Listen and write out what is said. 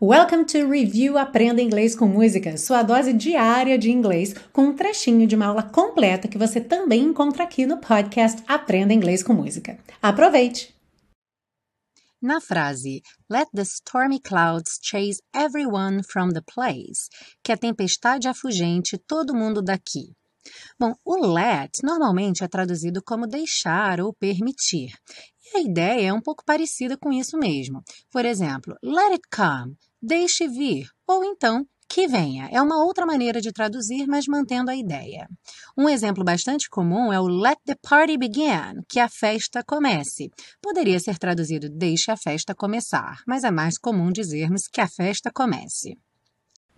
Welcome to Review Aprenda Inglês com Música, sua dose diária de inglês, com um trechinho de uma aula completa que você também encontra aqui no podcast Aprenda Inglês com Música. Aproveite! Na frase Let the stormy clouds chase everyone from the place, que a tempestade afugente todo mundo daqui. Bom, o let normalmente é traduzido como deixar ou permitir. E a ideia é um pouco parecida com isso mesmo. Por exemplo, let it come, deixe vir, ou então que venha. É uma outra maneira de traduzir, mas mantendo a ideia. Um exemplo bastante comum é o let the party begin, que a festa comece. Poderia ser traduzido deixe a festa começar, mas é mais comum dizermos que a festa comece.